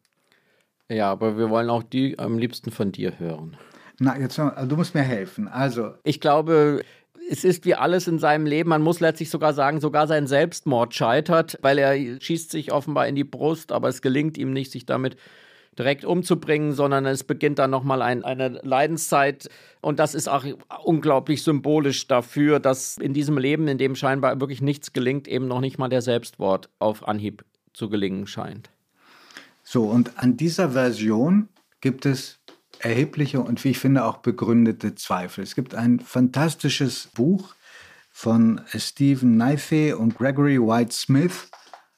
Ja, aber wir wollen auch die am liebsten von dir hören. Na, jetzt also du musst mir helfen. Also, ich glaube, es ist wie alles in seinem Leben, man muss letztlich sogar sagen, sogar sein Selbstmord scheitert, weil er schießt sich offenbar in die Brust, aber es gelingt ihm nicht, sich damit direkt umzubringen, sondern es beginnt dann nochmal ein, eine Leidenszeit. Und das ist auch unglaublich symbolisch dafür, dass in diesem Leben, in dem scheinbar wirklich nichts gelingt, eben noch nicht mal der Selbstwort auf Anhieb zu gelingen scheint. So, und an dieser Version gibt es erhebliche und wie ich finde auch begründete Zweifel. Es gibt ein fantastisches Buch von Stephen Naife und Gregory White Smith,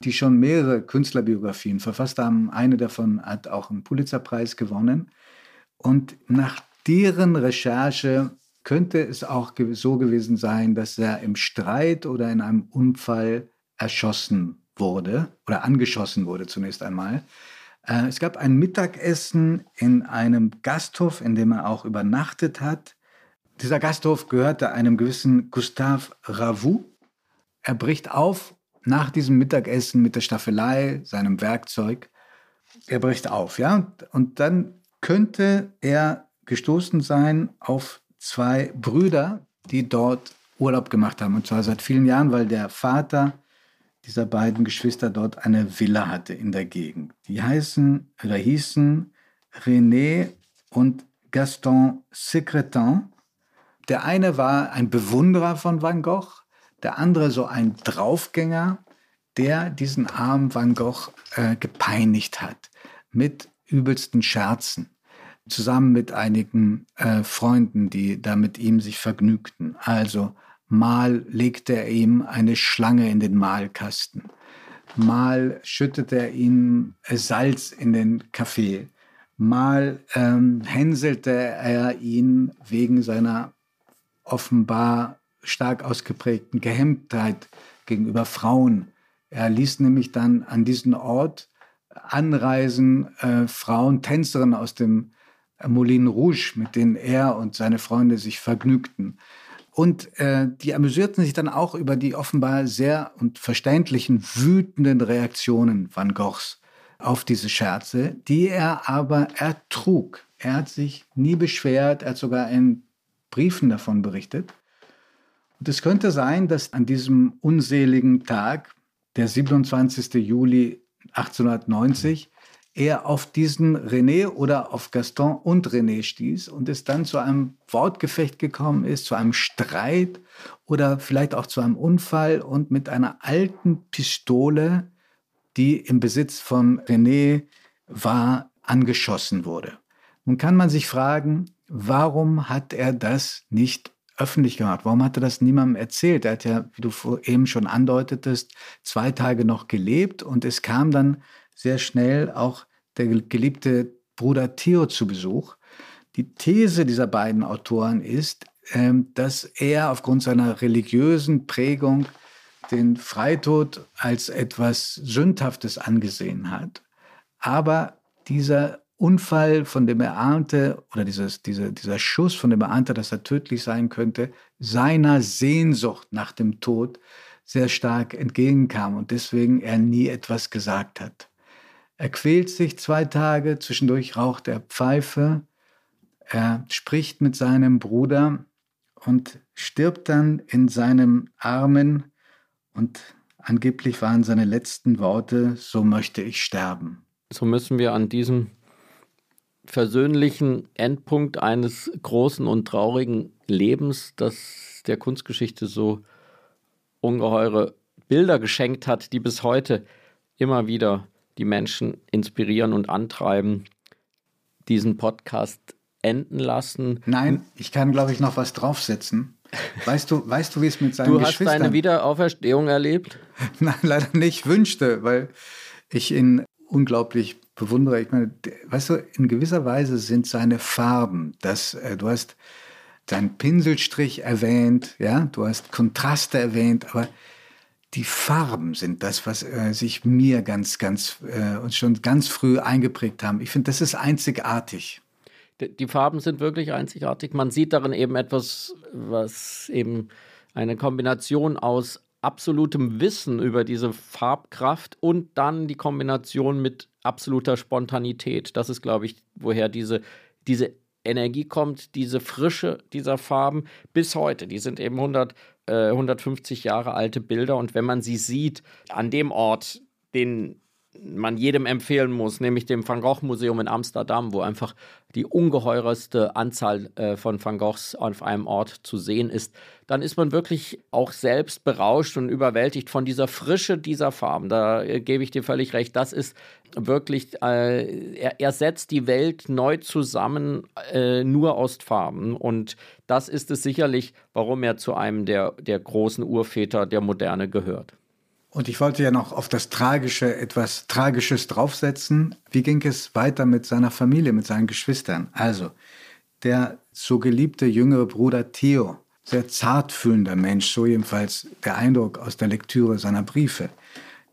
die schon mehrere Künstlerbiografien verfasst haben. Eine davon hat auch einen Pulitzerpreis gewonnen. Und nach deren Recherche könnte es auch so gewesen sein, dass er im Streit oder in einem Unfall erschossen wurde oder angeschossen wurde zunächst einmal. Äh, es gab ein Mittagessen in einem Gasthof, in dem er auch übernachtet hat. Dieser Gasthof gehörte einem gewissen Gustave Ravoux. Er bricht auf nach diesem Mittagessen mit der Staffelei, seinem Werkzeug. Er bricht auf, ja. Und dann könnte er gestoßen sein auf zwei Brüder, die dort Urlaub gemacht haben. Und zwar seit vielen Jahren, weil der Vater dieser beiden Geschwister dort eine Villa hatte in der Gegend. Die heißen oder hießen René und Gaston Secretin. Der eine war ein Bewunderer von Van Gogh, der andere so ein Draufgänger, der diesen armen Van Gogh äh, gepeinigt hat mit übelsten Scherzen, zusammen mit einigen äh, Freunden, die da mit ihm sich vergnügten. Also Mal legte er ihm eine Schlange in den Mahlkasten. Mal schüttete er ihm Salz in den Kaffee. Mal ähm, hänselte er ihn wegen seiner offenbar stark ausgeprägten Gehemmtheit gegenüber Frauen. Er ließ nämlich dann an diesen Ort anreisen äh, Frauen, Tänzerinnen aus dem Moulin Rouge, mit denen er und seine Freunde sich vergnügten. Und äh, die amüsierten sich dann auch über die offenbar sehr und verständlichen wütenden Reaktionen Van Goghs auf diese Scherze, die er aber ertrug. Er hat sich nie beschwert, er hat sogar in Briefen davon berichtet. Und es könnte sein, dass an diesem unseligen Tag, der 27. Juli 1890, er auf diesen René oder auf Gaston und René stieß und es dann zu einem Wortgefecht gekommen ist, zu einem Streit oder vielleicht auch zu einem Unfall und mit einer alten Pistole, die im Besitz von René war, angeschossen wurde. Nun kann man sich fragen, warum hat er das nicht öffentlich gemacht? Warum hat er das niemandem erzählt? Er hat ja, wie du eben schon andeutetest, zwei Tage noch gelebt und es kam dann sehr schnell auch der geliebte Bruder Theo zu Besuch. Die These dieser beiden Autoren ist, ähm, dass er aufgrund seiner religiösen Prägung den Freitod als etwas Sündhaftes angesehen hat. Aber dieser Unfall, von dem er ahnte, oder dieses, diese, dieser Schuss, von dem er ahnte, dass er tödlich sein könnte, seiner Sehnsucht nach dem Tod sehr stark entgegenkam und deswegen er nie etwas gesagt hat. Er quält sich zwei Tage, zwischendurch raucht er Pfeife, er spricht mit seinem Bruder und stirbt dann in seinem Armen und angeblich waren seine letzten Worte, so möchte ich sterben. So müssen wir an diesem versöhnlichen Endpunkt eines großen und traurigen Lebens, das der Kunstgeschichte so ungeheure Bilder geschenkt hat, die bis heute immer wieder die Menschen inspirieren und antreiben, diesen Podcast enden lassen. Nein, ich kann, glaube ich, noch was draufsetzen. Weißt du, weißt du, wie es mit seinen Geschwistern... Du hast deine Wiederauferstehung erlebt? Nein, leider nicht. Wünschte, weil ich ihn unglaublich bewundere. Ich meine, weißt du, in gewisser Weise sind seine Farben, das, äh, du hast seinen Pinselstrich erwähnt, ja, du hast Kontraste erwähnt, aber die Farben sind das, was äh, sich mir ganz, ganz äh, und schon ganz früh eingeprägt haben. Ich finde, das ist einzigartig. Die Farben sind wirklich einzigartig. Man sieht darin eben etwas, was eben eine Kombination aus absolutem Wissen über diese Farbkraft und dann die Kombination mit absoluter Spontanität. Das ist, glaube ich, woher diese, diese Energie kommt, diese Frische dieser Farben bis heute. Die sind eben 100, äh, 150 Jahre alte Bilder. Und wenn man sie sieht an dem Ort, den man jedem empfehlen muss, nämlich dem Van Gogh Museum in Amsterdam, wo einfach die ungeheureste Anzahl äh, von Van Goghs auf einem Ort zu sehen ist, dann ist man wirklich auch selbst berauscht und überwältigt von dieser Frische dieser Farben. Da äh, gebe ich dir völlig recht. Das ist wirklich, äh, er, er, setzt die Welt neu zusammen, äh, nur aus Farben. Und das ist es sicherlich, warum er zu einem der, der großen Urväter der Moderne gehört. Und ich wollte ja noch auf das Tragische etwas Tragisches draufsetzen. Wie ging es weiter mit seiner Familie, mit seinen Geschwistern? Also, der so geliebte jüngere Bruder Theo, sehr zartfühlender Mensch, so jedenfalls der Eindruck aus der Lektüre seiner Briefe,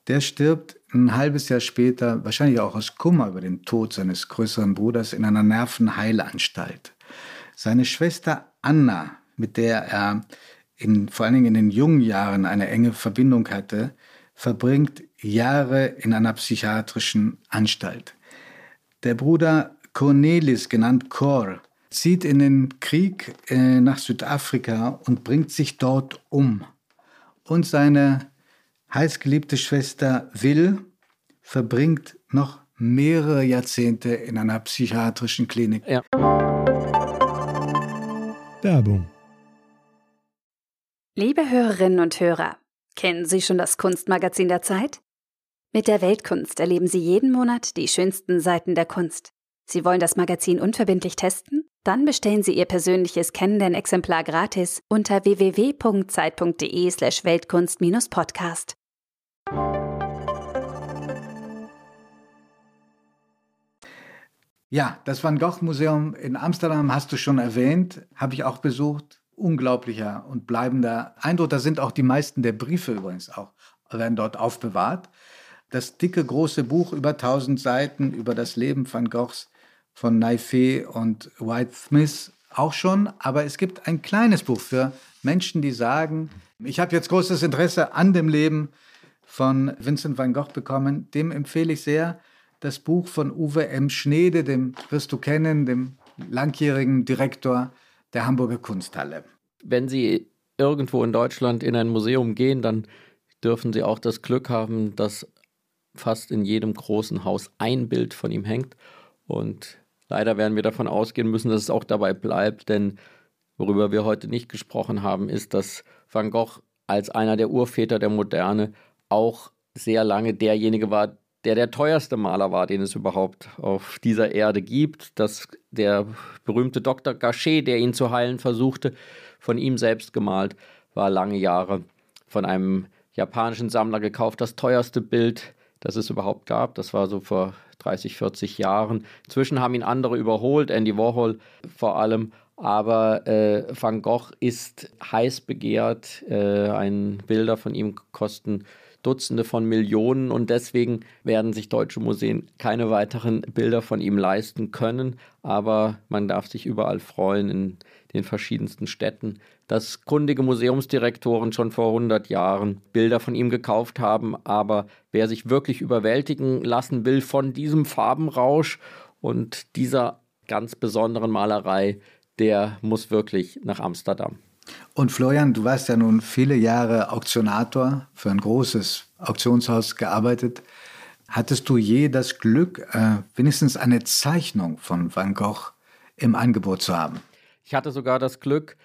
der stirbt ein halbes Jahr später, wahrscheinlich auch aus Kummer über den Tod seines größeren Bruders, in einer Nervenheilanstalt. Seine Schwester Anna, mit der er in, vor allen Dingen in den jungen Jahren eine enge Verbindung hatte, verbringt Jahre in einer psychiatrischen Anstalt. Der Bruder Cornelis, genannt Cor, zieht in den Krieg äh, nach Südafrika und bringt sich dort um. Und seine heißgeliebte Schwester Will verbringt noch mehrere Jahrzehnte in einer psychiatrischen Klinik. Ja. Werbung. Liebe Hörerinnen und Hörer, Kennen Sie schon das Kunstmagazin der Zeit? Mit der Weltkunst erleben Sie jeden Monat die schönsten Seiten der Kunst. Sie wollen das Magazin unverbindlich testen? Dann bestellen Sie Ihr persönliches Kennenden-Exemplar gratis unter www.zeit.de/slash Weltkunst-Podcast. Ja, das Van Gogh Museum in Amsterdam hast du schon erwähnt, habe ich auch besucht unglaublicher und bleibender Eindruck. Da sind auch die meisten der Briefe übrigens auch, werden dort aufbewahrt. Das dicke, große Buch über 1000 Seiten über das Leben Van Goghs von Naifeh und White Smith auch schon. Aber es gibt ein kleines Buch für Menschen, die sagen, ich habe jetzt großes Interesse an dem Leben von Vincent van Gogh bekommen. Dem empfehle ich sehr das Buch von Uwe M. Schnede, dem wirst du kennen, dem langjährigen Direktor der Hamburger Kunsthalle. Wenn Sie irgendwo in Deutschland in ein Museum gehen, dann dürfen Sie auch das Glück haben, dass fast in jedem großen Haus ein Bild von ihm hängt. Und leider werden wir davon ausgehen müssen, dass es auch dabei bleibt, denn worüber wir heute nicht gesprochen haben, ist, dass Van Gogh als einer der Urväter der Moderne auch sehr lange derjenige war, der der teuerste Maler war, den es überhaupt auf dieser Erde gibt. Dass der berühmte Dr. Gachet, der ihn zu heilen versuchte, von ihm selbst gemalt, war lange Jahre von einem japanischen Sammler gekauft. Das teuerste Bild, das es überhaupt gab. Das war so vor 30, 40 Jahren. Inzwischen haben ihn andere überholt, Andy Warhol vor allem. Aber äh, Van Gogh ist heiß begehrt. Äh, ein Bilder von ihm kosten Dutzende von Millionen und deswegen werden sich deutsche Museen keine weiteren Bilder von ihm leisten können. Aber man darf sich überall freuen in den verschiedensten Städten, dass kundige Museumsdirektoren schon vor 100 Jahren Bilder von ihm gekauft haben. Aber wer sich wirklich überwältigen lassen will von diesem Farbenrausch und dieser ganz besonderen Malerei, der muss wirklich nach Amsterdam. Und Florian, du warst ja nun viele Jahre Auktionator für ein großes Auktionshaus gearbeitet. Hattest du je das Glück, äh, wenigstens eine Zeichnung von Van Gogh im Angebot zu haben? Ich hatte sogar das Glück,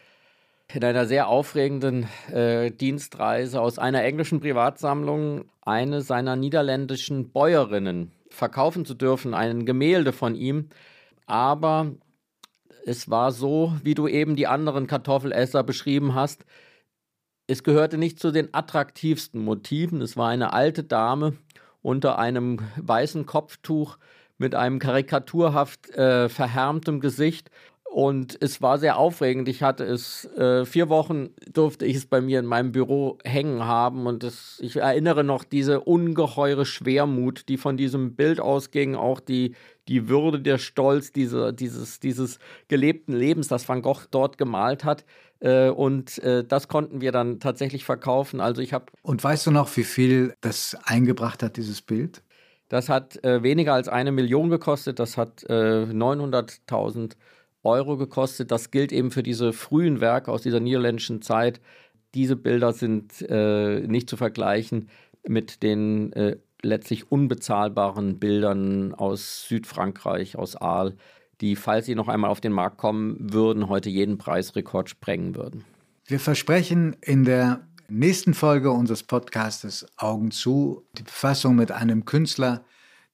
in einer sehr aufregenden äh, Dienstreise aus einer englischen Privatsammlung eine seiner niederländischen Bäuerinnen verkaufen zu dürfen, ein Gemälde von ihm. Aber es war so, wie du eben die anderen Kartoffelesser beschrieben hast. Es gehörte nicht zu den attraktivsten Motiven. Es war eine alte Dame unter einem weißen Kopftuch mit einem karikaturhaft äh, verhärmtem Gesicht und es war sehr aufregend. Ich hatte es, äh, vier Wochen durfte ich es bei mir in meinem Büro hängen haben. Und es, ich erinnere noch diese ungeheure Schwermut, die von diesem Bild ausging, auch die, die Würde, der Stolz diese, dieses, dieses gelebten Lebens, das Van Gogh dort gemalt hat. Äh, und äh, das konnten wir dann tatsächlich verkaufen. Also ich habe. Und weißt du noch, wie viel das eingebracht hat, dieses Bild? Das hat äh, weniger als eine Million gekostet. Das hat 900.000 äh, Euro gekostet. Das gilt eben für diese frühen Werke aus dieser niederländischen Zeit. Diese Bilder sind äh, nicht zu vergleichen mit den äh, letztlich unbezahlbaren Bildern aus Südfrankreich, aus Arles, die, falls sie noch einmal auf den Markt kommen würden, heute jeden Preisrekord sprengen würden. Wir versprechen in der nächsten Folge unseres Podcastes Augen zu die Befassung mit einem Künstler,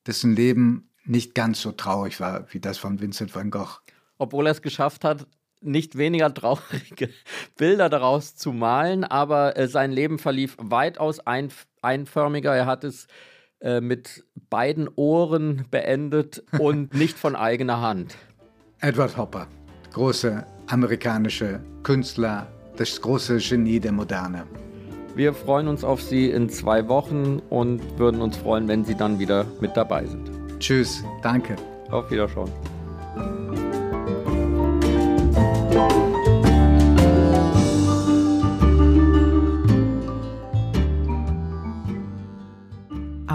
dessen Leben nicht ganz so traurig war wie das von Vincent van Gogh. Obwohl er es geschafft hat, nicht weniger traurige Bilder daraus zu malen, aber äh, sein Leben verlief weitaus ein, einförmiger. Er hat es äh, mit beiden Ohren beendet und nicht von eigener Hand. Edward Hopper, große amerikanische Künstler, das große Genie der Moderne. Wir freuen uns auf Sie in zwei Wochen und würden uns freuen, wenn Sie dann wieder mit dabei sind. Tschüss, danke. Auf Wiedersehen.